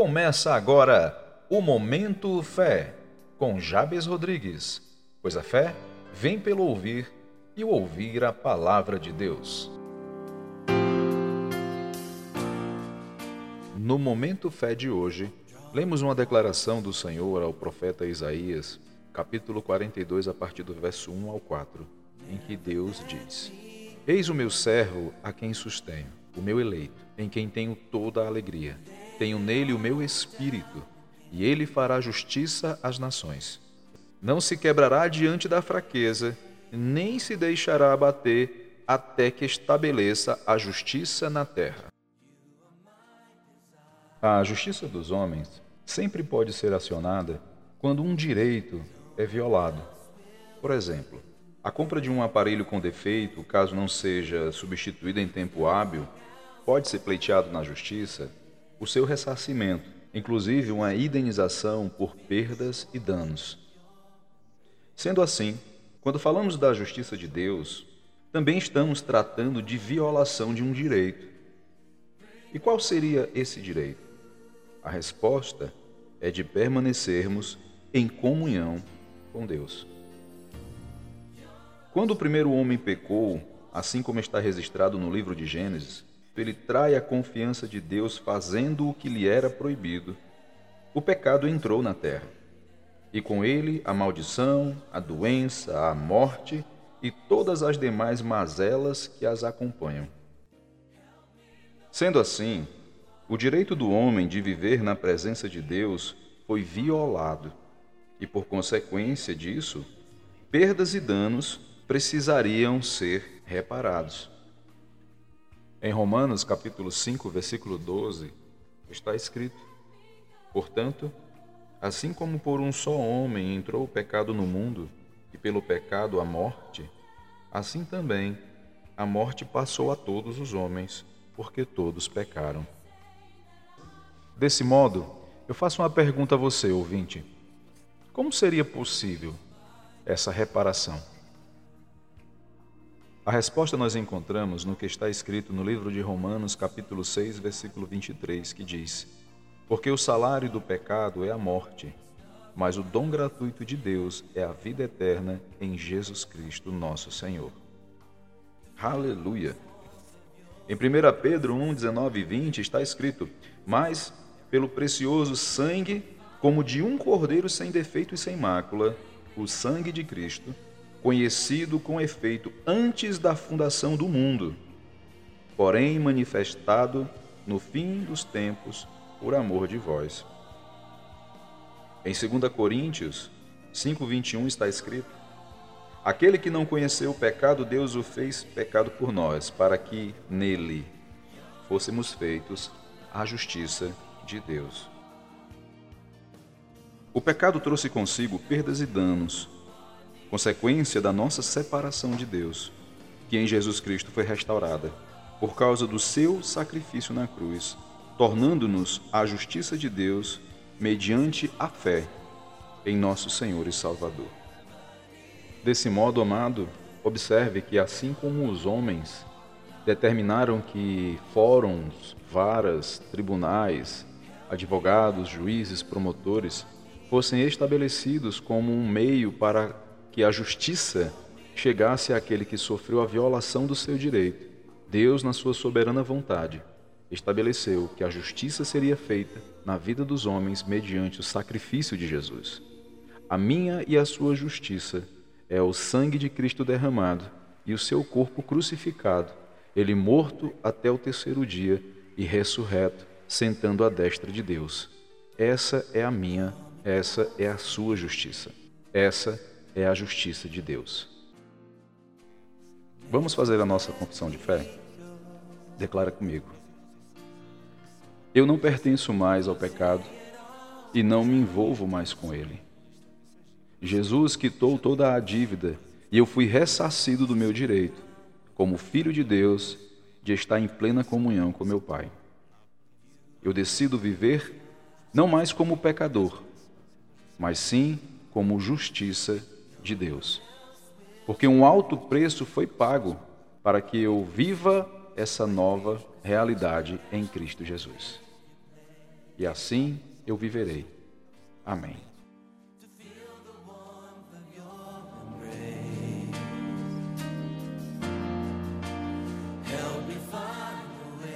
Começa agora o Momento Fé, com Jabes Rodrigues. Pois a fé vem pelo ouvir e ouvir a palavra de Deus. No Momento Fé de hoje, lemos uma declaração do Senhor ao profeta Isaías, capítulo 42, a partir do verso 1 ao 4, em que Deus diz: Eis o meu servo a quem sustenho, o meu eleito, em quem tenho toda a alegria. Tenho nele o meu espírito, e ele fará justiça às nações. Não se quebrará diante da fraqueza, nem se deixará abater até que estabeleça a justiça na terra. A justiça dos homens sempre pode ser acionada quando um direito é violado. Por exemplo, a compra de um aparelho com defeito, caso não seja substituído em tempo hábil, pode ser pleiteado na justiça o seu ressarcimento, inclusive uma indenização por perdas e danos. Sendo assim, quando falamos da justiça de Deus, também estamos tratando de violação de um direito. E qual seria esse direito? A resposta é de permanecermos em comunhão com Deus. Quando o primeiro homem pecou, assim como está registrado no livro de Gênesis, ele trai a confiança de Deus fazendo o que lhe era proibido. O pecado entrou na terra, e com ele a maldição, a doença, a morte e todas as demais mazelas que as acompanham. Sendo assim, o direito do homem de viver na presença de Deus foi violado, e por consequência disso, perdas e danos precisariam ser reparados. Em Romanos capítulo 5, versículo 12, está escrito: Portanto, assim como por um só homem entrou o pecado no mundo, e pelo pecado a morte, assim também a morte passou a todos os homens, porque todos pecaram. Desse modo, eu faço uma pergunta a você, ouvinte: como seria possível essa reparação? A resposta nós encontramos no que está escrito no livro de Romanos, capítulo 6, versículo 23, que diz: Porque o salário do pecado é a morte, mas o dom gratuito de Deus é a vida eterna em Jesus Cristo, nosso Senhor. Aleluia! Em 1 Pedro 1, 19 e 20 está escrito: Mas, pelo precioso sangue, como de um cordeiro sem defeito e sem mácula, o sangue de Cristo, conhecido com efeito antes da fundação do mundo, porém manifestado no fim dos tempos por amor de vós. Em 2 Coríntios 5:21 está escrito: Aquele que não conheceu o pecado, Deus o fez pecado por nós, para que nele fôssemos feitos a justiça de Deus. O pecado trouxe consigo perdas e danos, consequência da nossa separação de Deus, que em Jesus Cristo foi restaurada, por causa do seu sacrifício na cruz, tornando-nos a justiça de Deus mediante a fé em nosso Senhor e Salvador. Desse modo, amado, observe que assim como os homens determinaram que fóruns, varas, tribunais, advogados, juízes, promotores fossem estabelecidos como um meio para que a justiça chegasse àquele que sofreu a violação do seu direito, Deus, na sua soberana vontade, estabeleceu que a justiça seria feita na vida dos homens mediante o sacrifício de Jesus. A minha e a sua justiça é o sangue de Cristo derramado e o seu corpo crucificado, ele morto até o terceiro dia e ressurreto, sentando à destra de Deus. Essa é a minha, essa é a sua justiça. Essa é a justiça de Deus. Vamos fazer a nossa confissão de fé? Declara comigo. Eu não pertenço mais ao pecado e não me envolvo mais com ele. Jesus quitou toda a dívida e eu fui ressarcido do meu direito, como filho de Deus, de estar em plena comunhão com meu Pai. Eu decido viver não mais como pecador, mas sim como justiça de Deus. Porque um alto preço foi pago para que eu viva essa nova realidade em Cristo Jesus. e assim eu viverei. Amém.